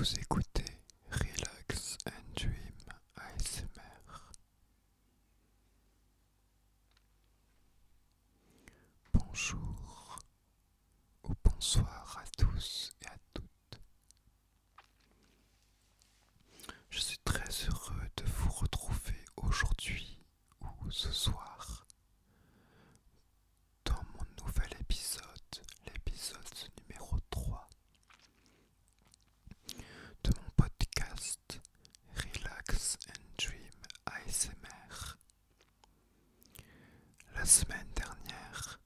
Vous écoutez Relax and Dream ASMR. Bonjour ou bonsoir à tous et à toutes. Je suis très heureux de vous retrouver aujourd'hui ou ce soir dans mon nouvel épisode, l'épisode numéro 3 de mon podcast Relax and Dream ASMR. La semaine dernière,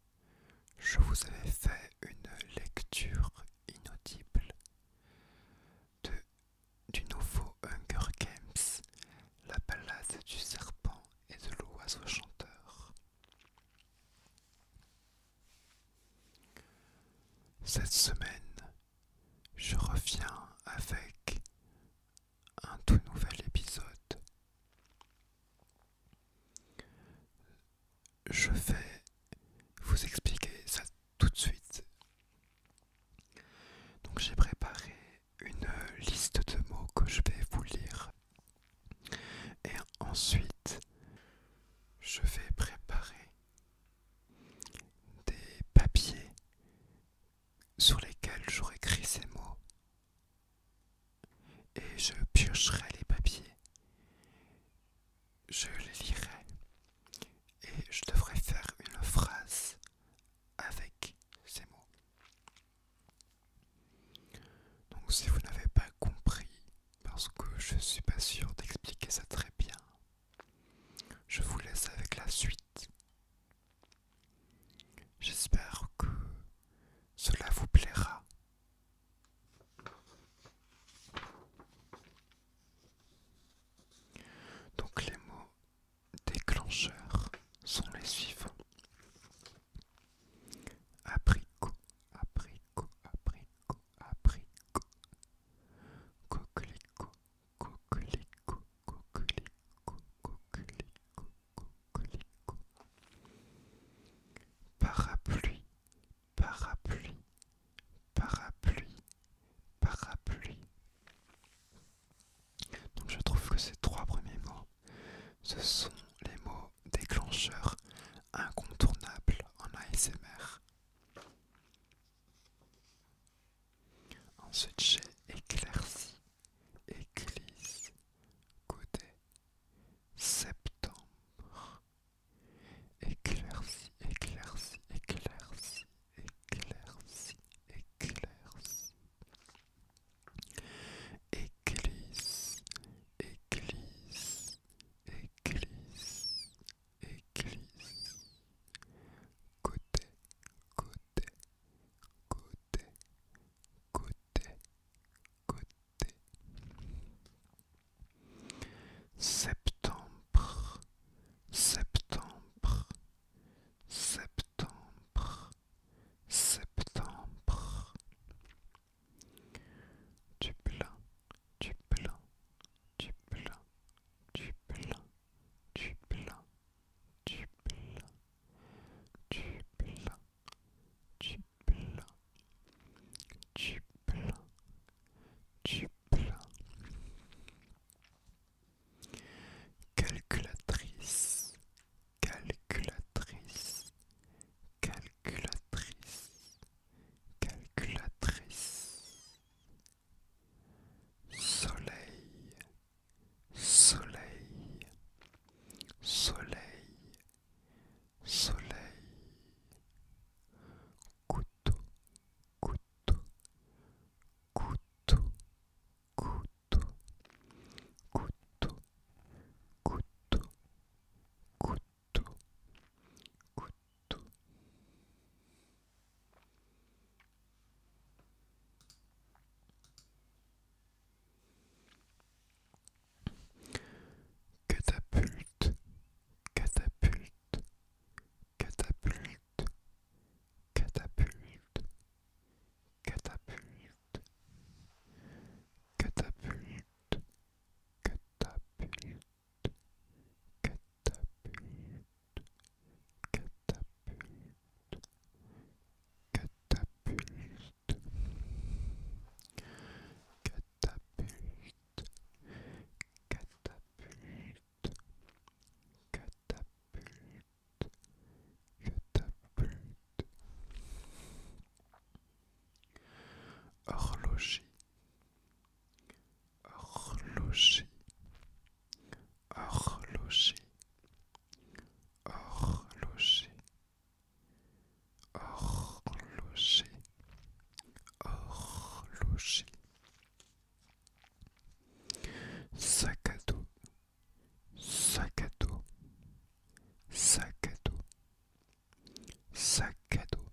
je vous avais fait une lecture inaudible de, du nouveau Hunger Games, la balade du serpent et de l'oiseau chanteur. Cette semaine, horloger. Horloger. Horloger. Horloger. Horloger. Horloger. Sac à dos. Sac à dos. Sac à dos. Sac à dos.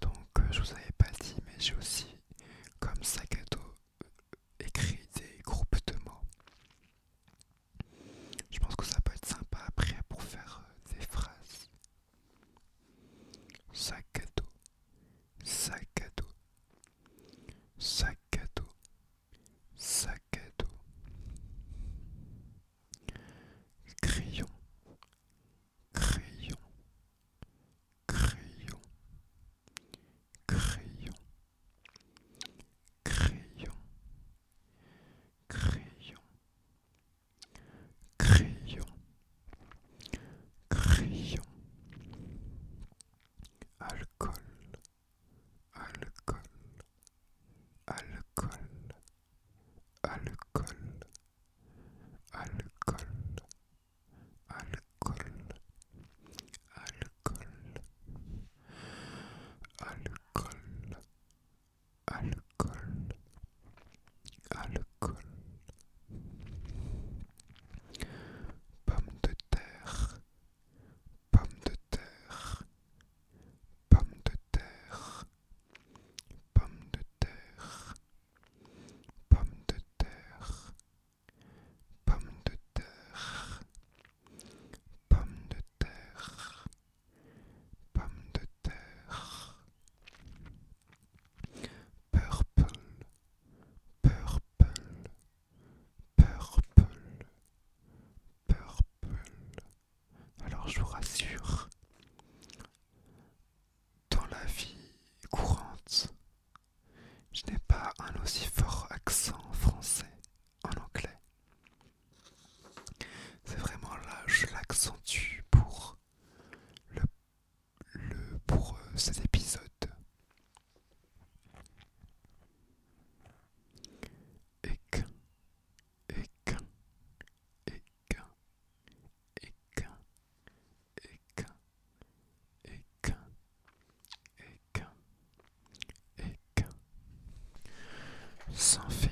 Donc euh, je vous avais pas dit mais j'ai aussi rassure. sans fin.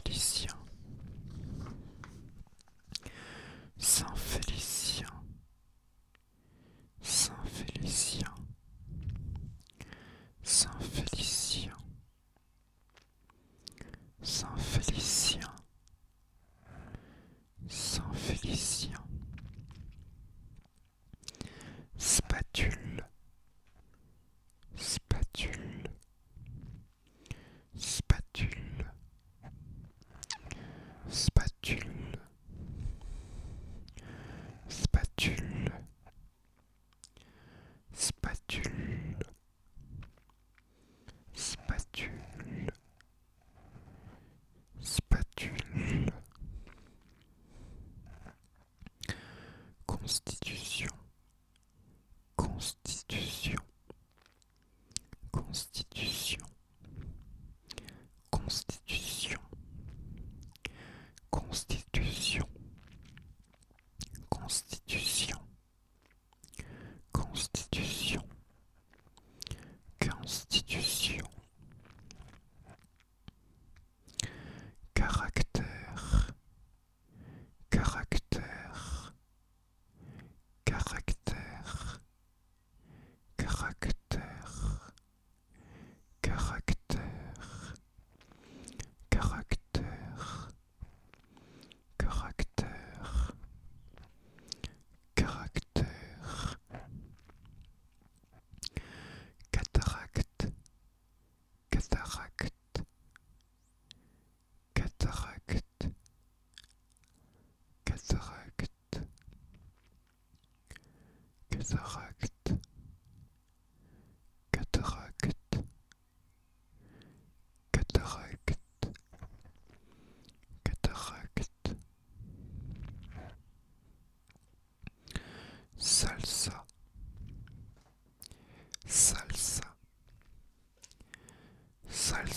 Österreich.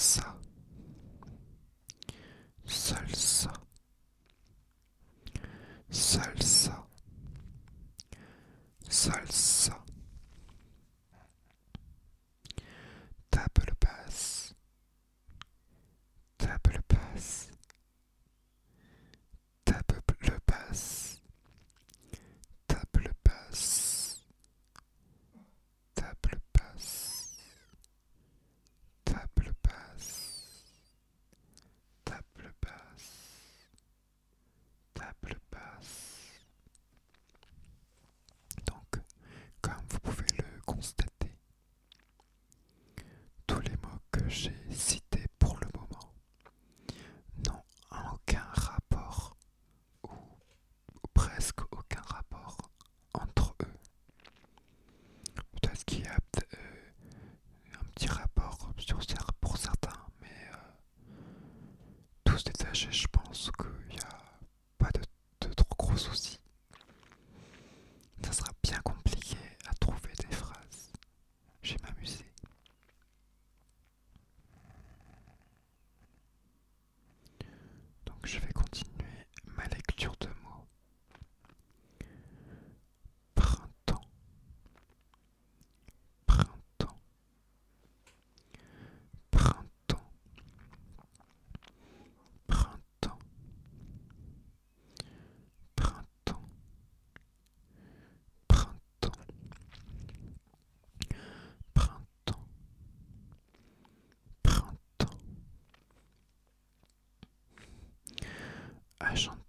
Salsa, clocher si chanter.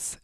Yes,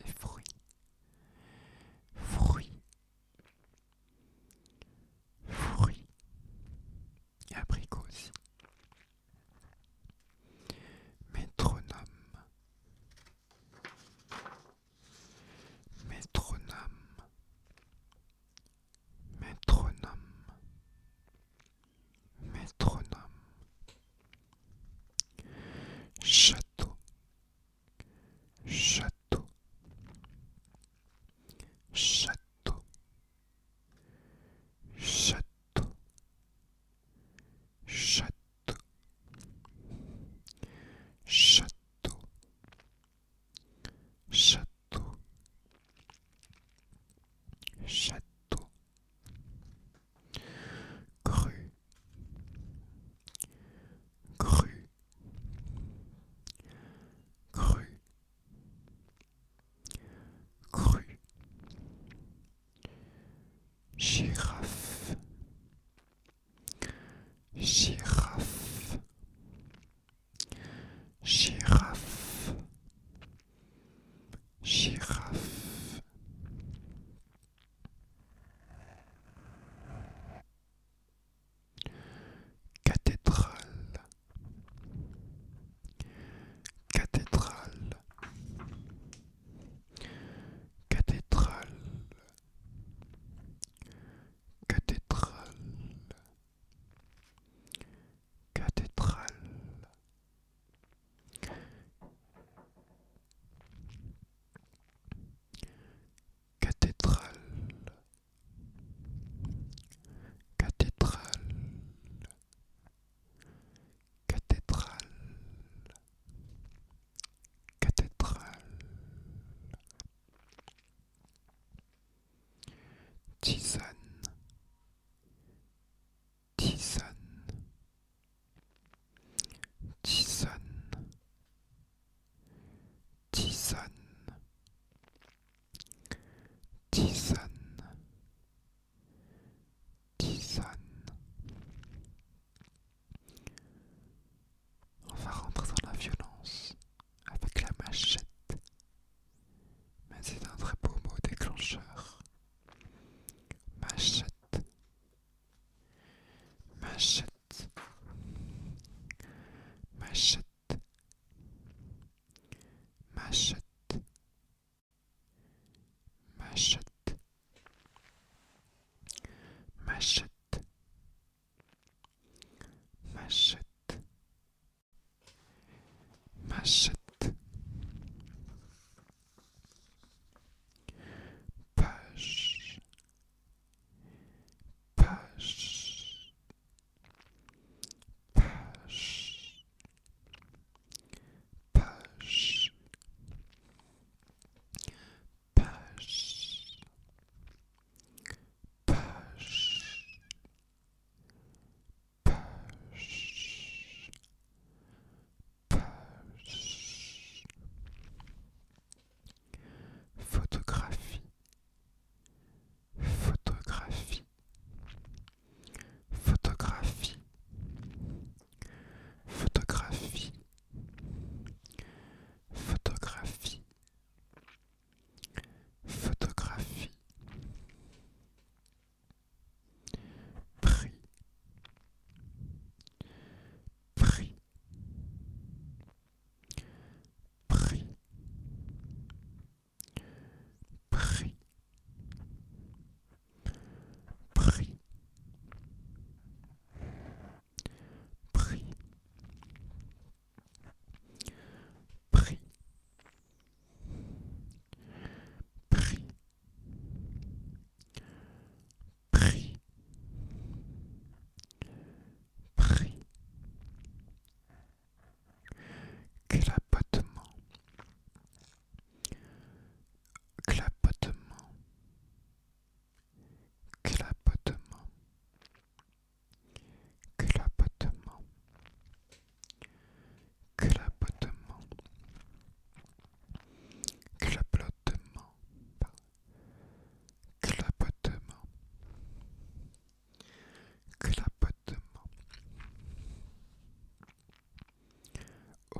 Yes.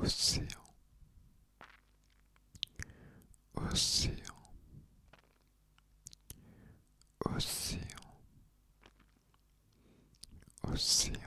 Océan, océan, océan, océan,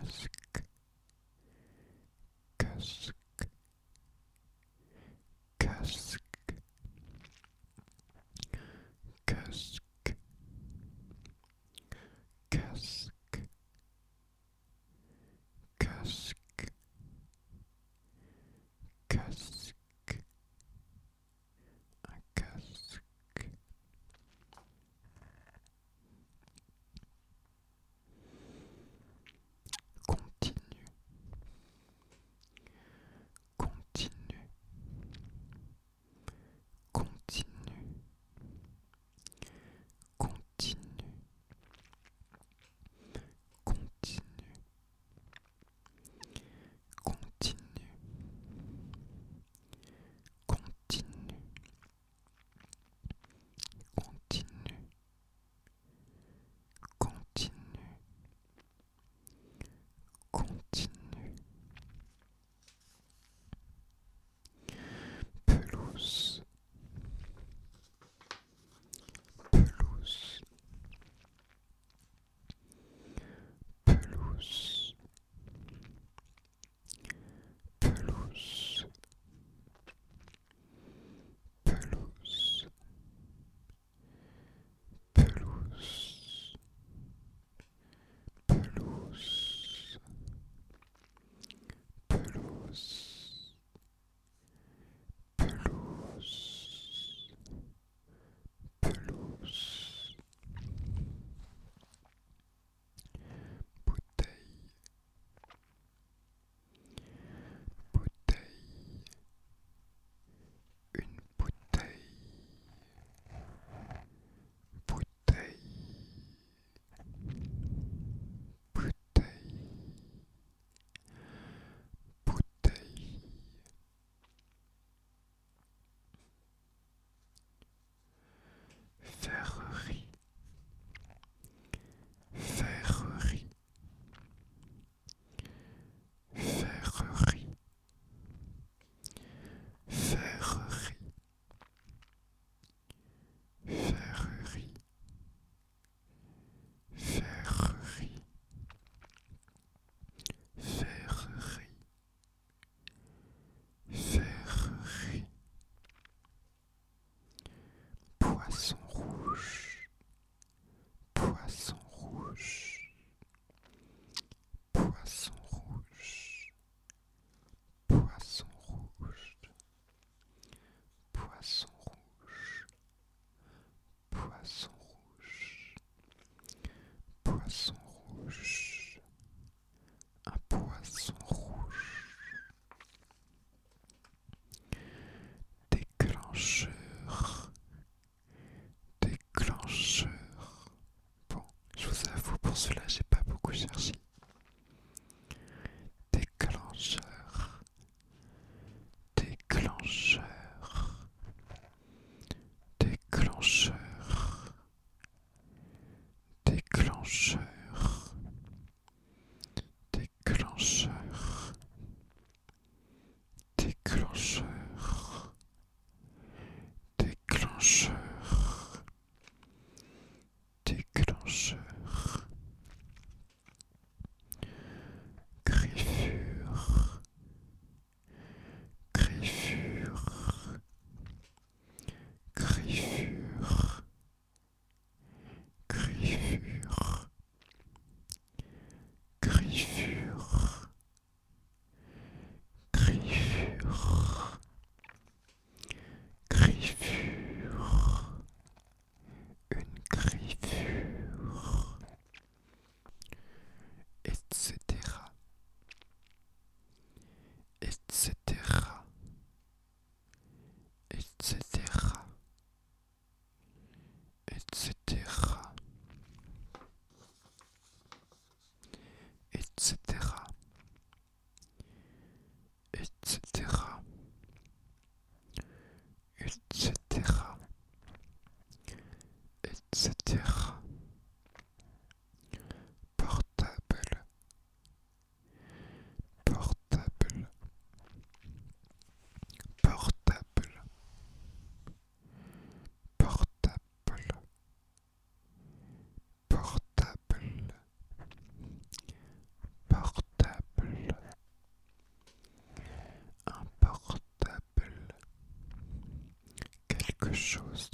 podcast. Poisson rouge, poisson rouge, poisson quelque chose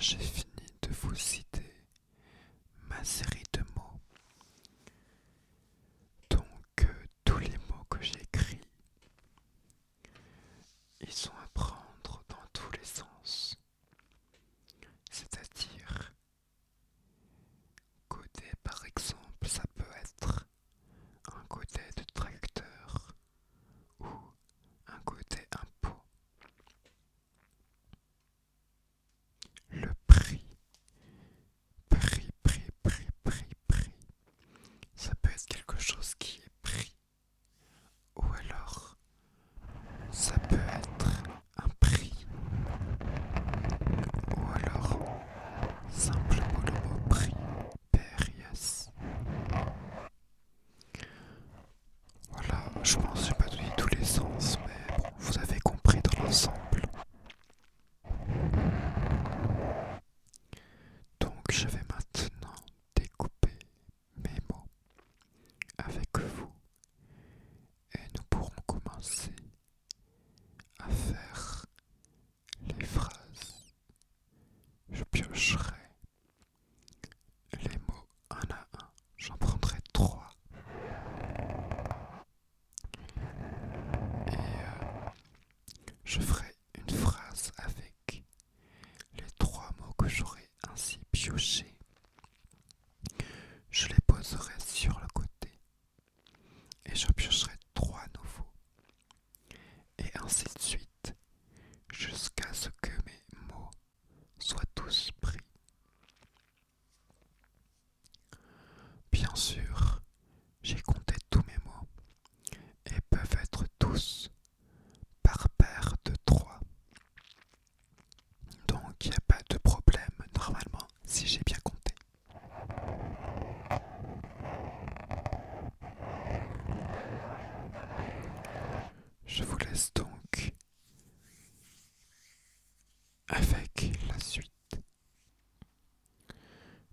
j'ai fini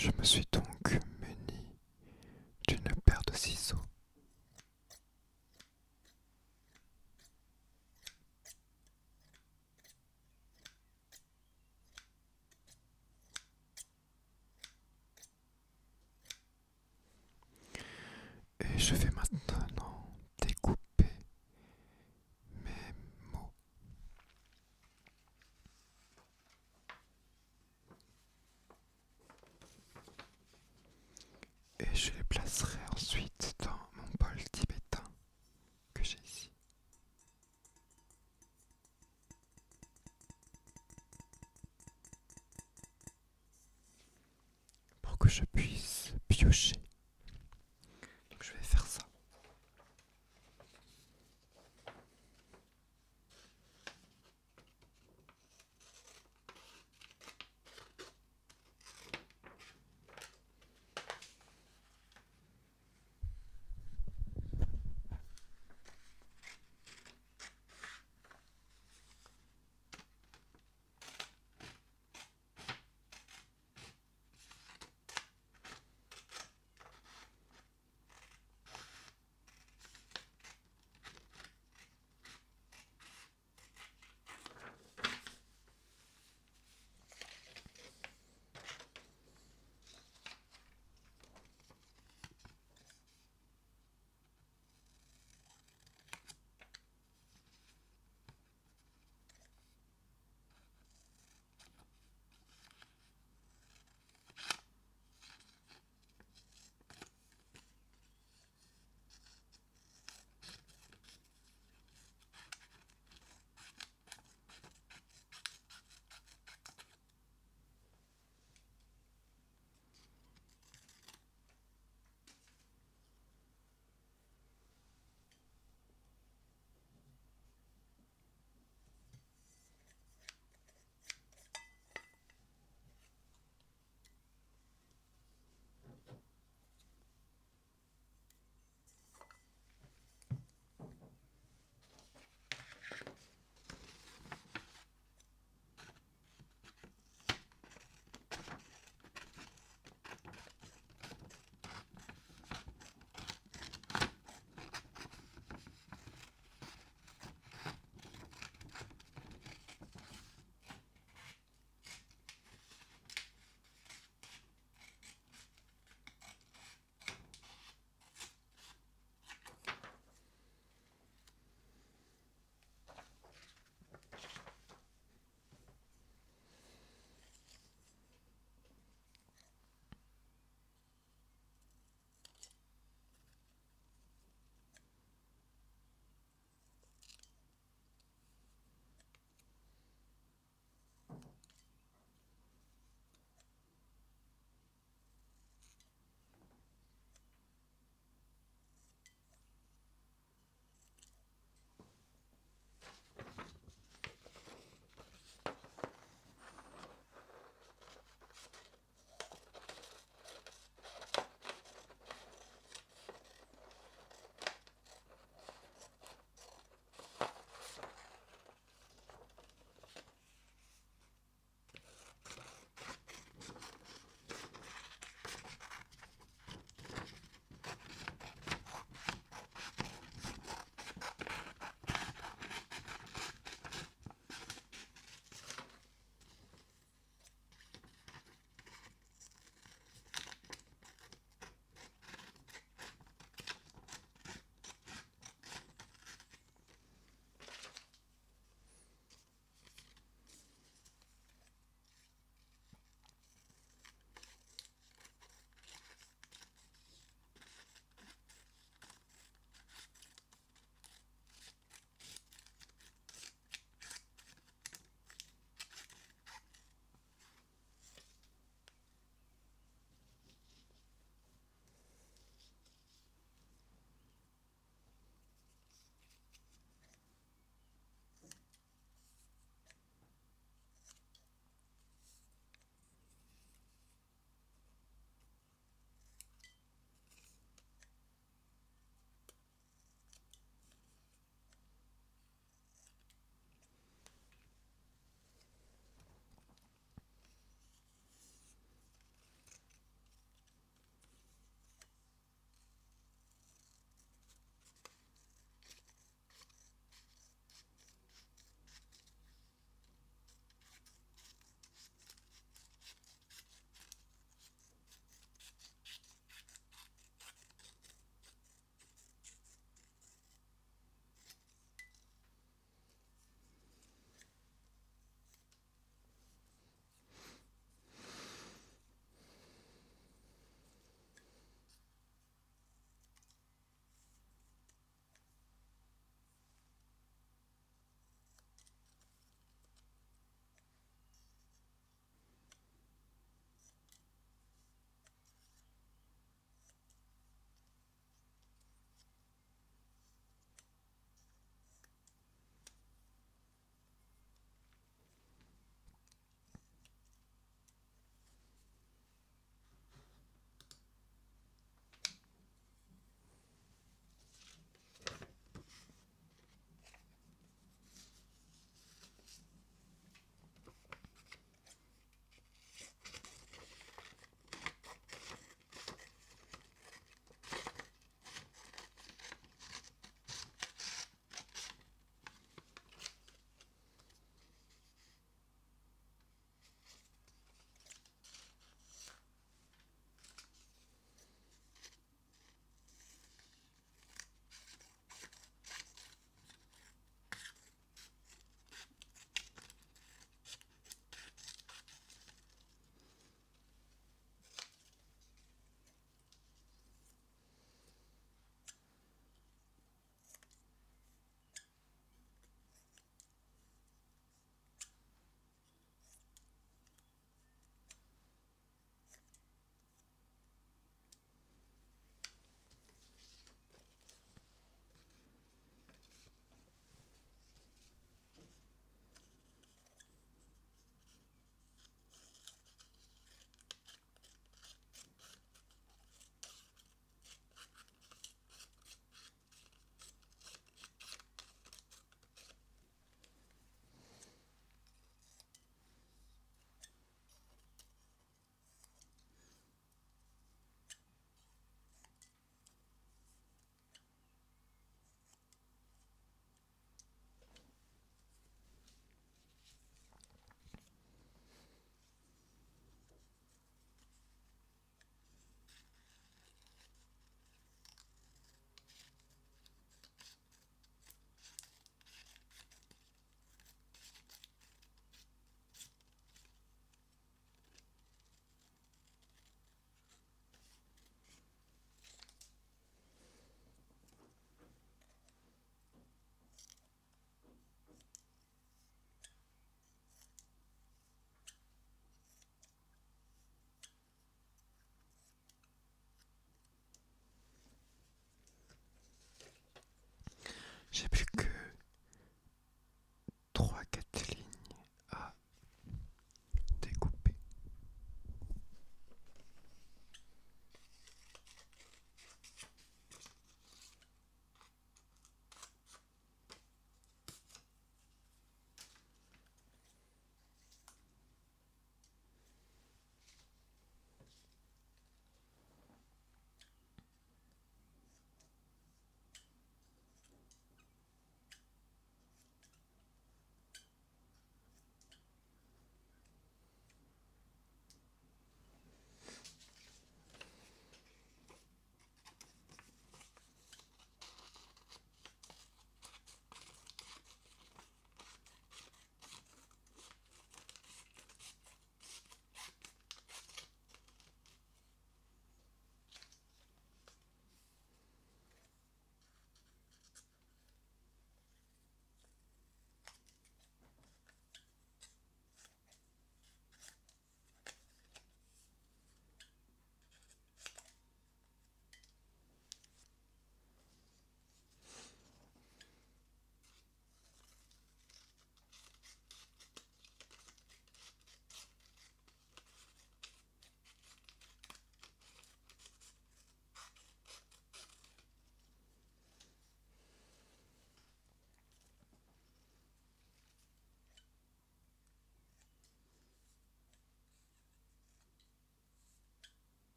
Je me suis donc muni d'une paire de ciseaux. Et je vais maintenant découper mes mots. Et je les placerai ensuite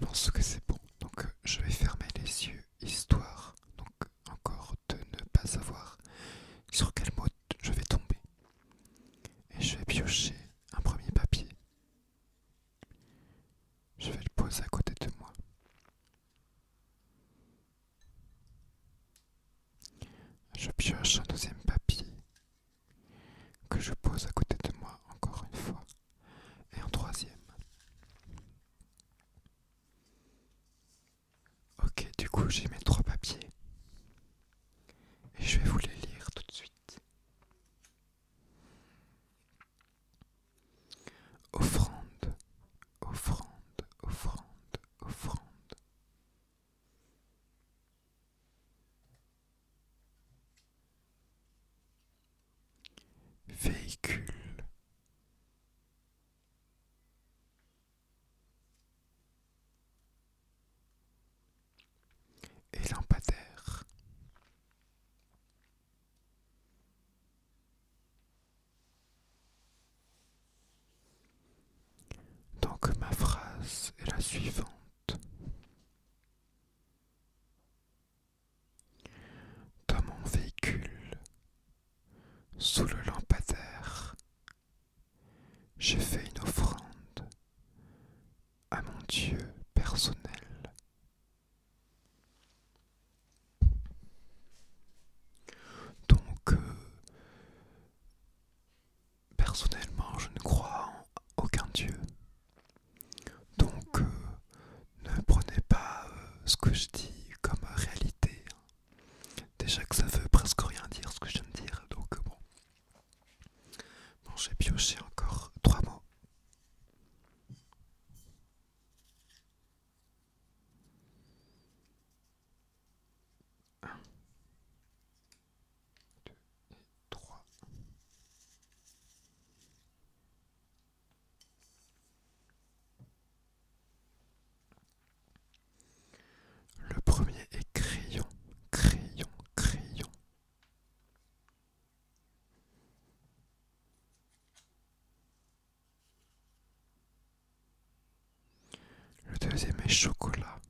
je pense que j'ai mes 3 usulüyle. faisais mes chocolats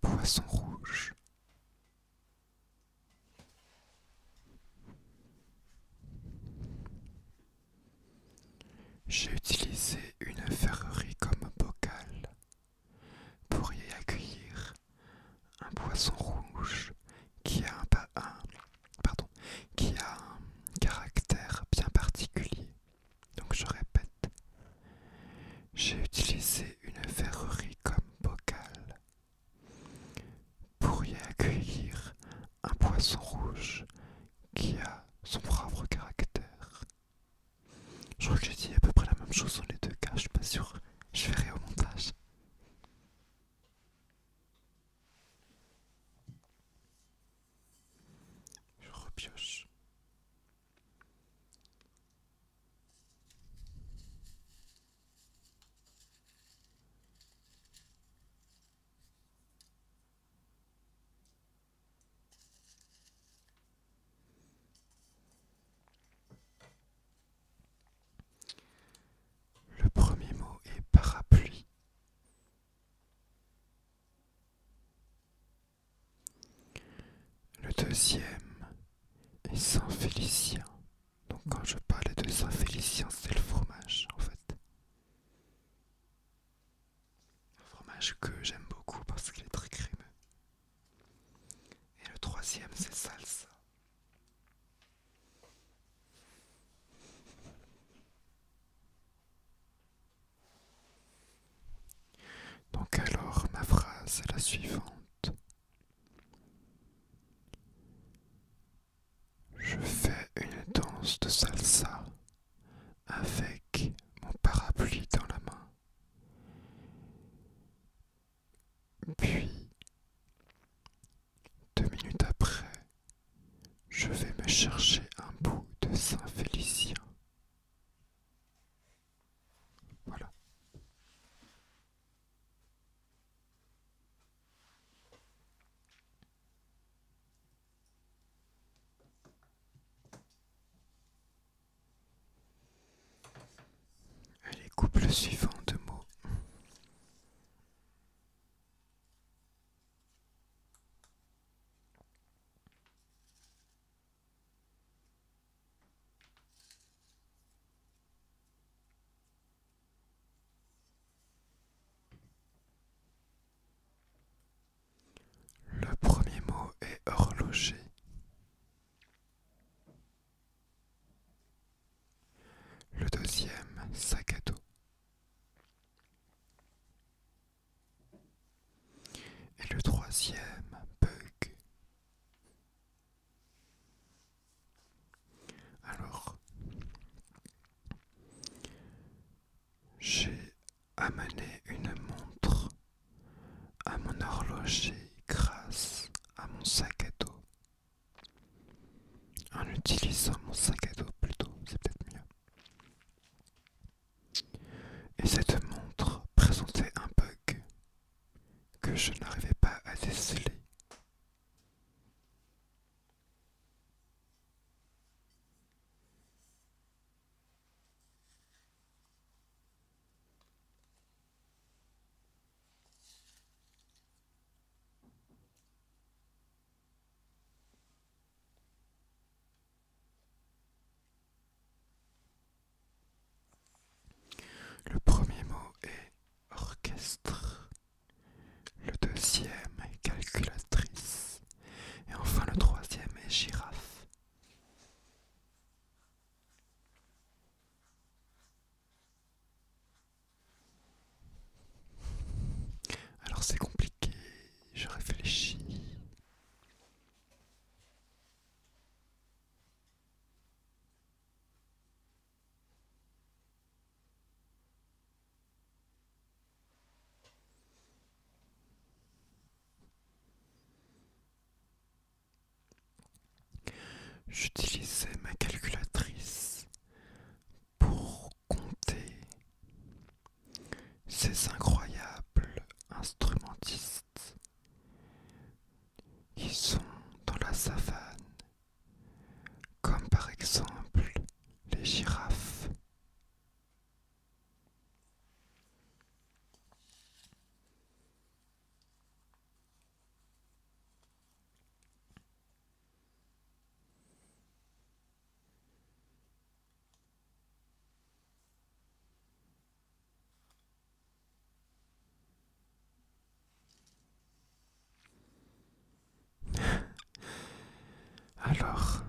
poisson rouge. deuxième est Saint Félicien. Donc quand je parlais de Saint Félicien, c'est le suivant. Deuxième bug. Alors, j'ai amené une montre à mon horloger grâce à mon sac à dos. En utilisant mon sac à dos plutôt, c'est peut-être mieux. Et cette montre présentait un bug que je n'arrive J'utilisais ma calculatrice Alors,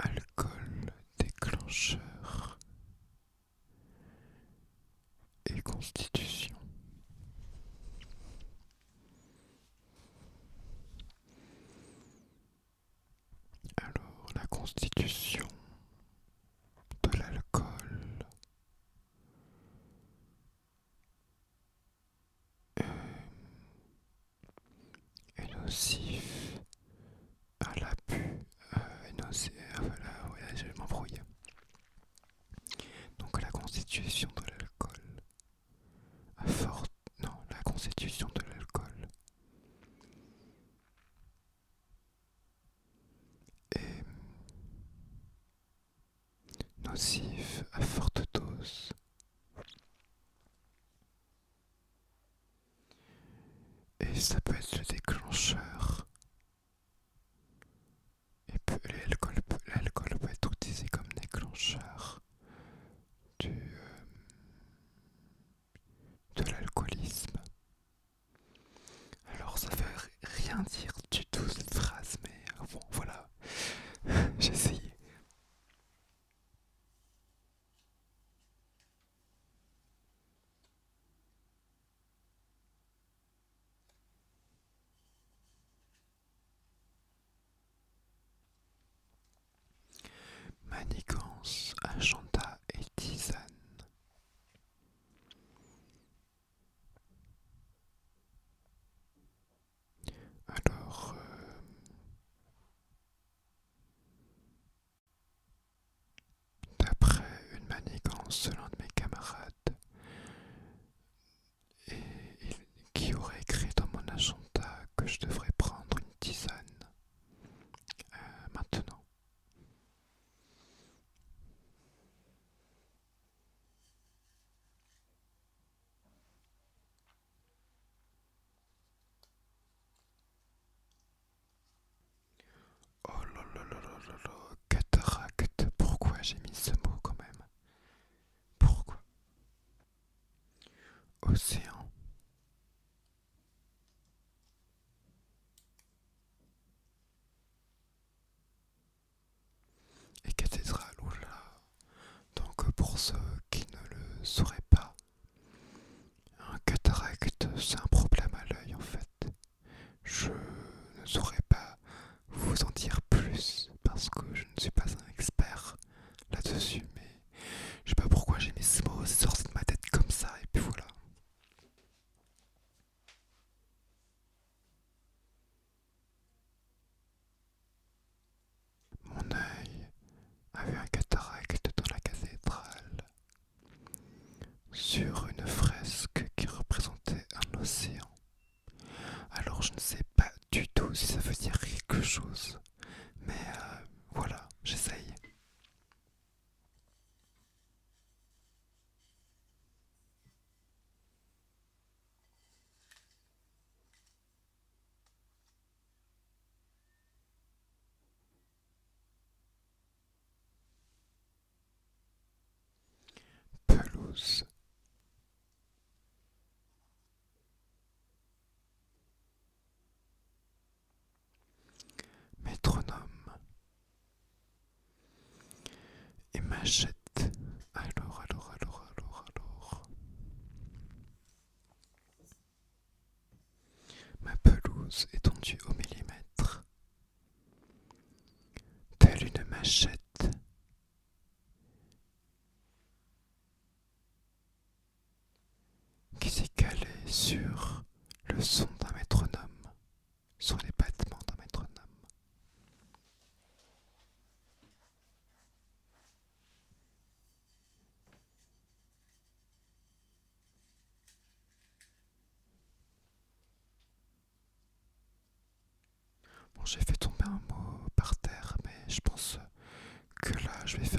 Alcool déclencheur ça peut être le déclencheur. Et l'alcool peut, être utilisé comme déclencheur du j'ai mis ce mot quand même. Pourquoi? Océan. Et cathédrale, oh oulala. Donc pour ceux qui ne le sauraient pas. sur une frise. machete. J'ai fait tomber un mot par terre, mais je pense que là, je vais faire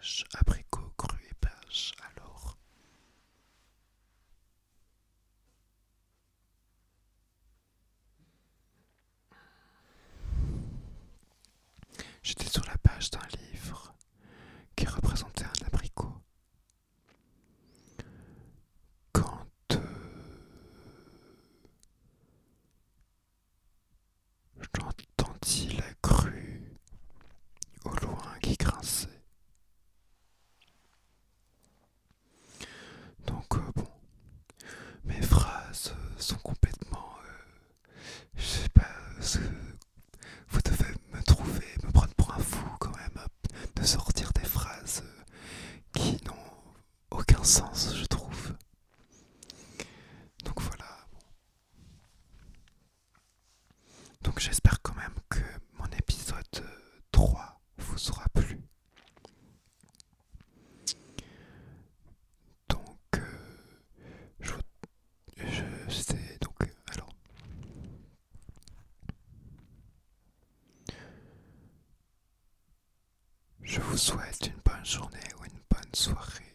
pêche, abricot cru et pêche, vous souhaite une bonne journée ou une bonne soirée,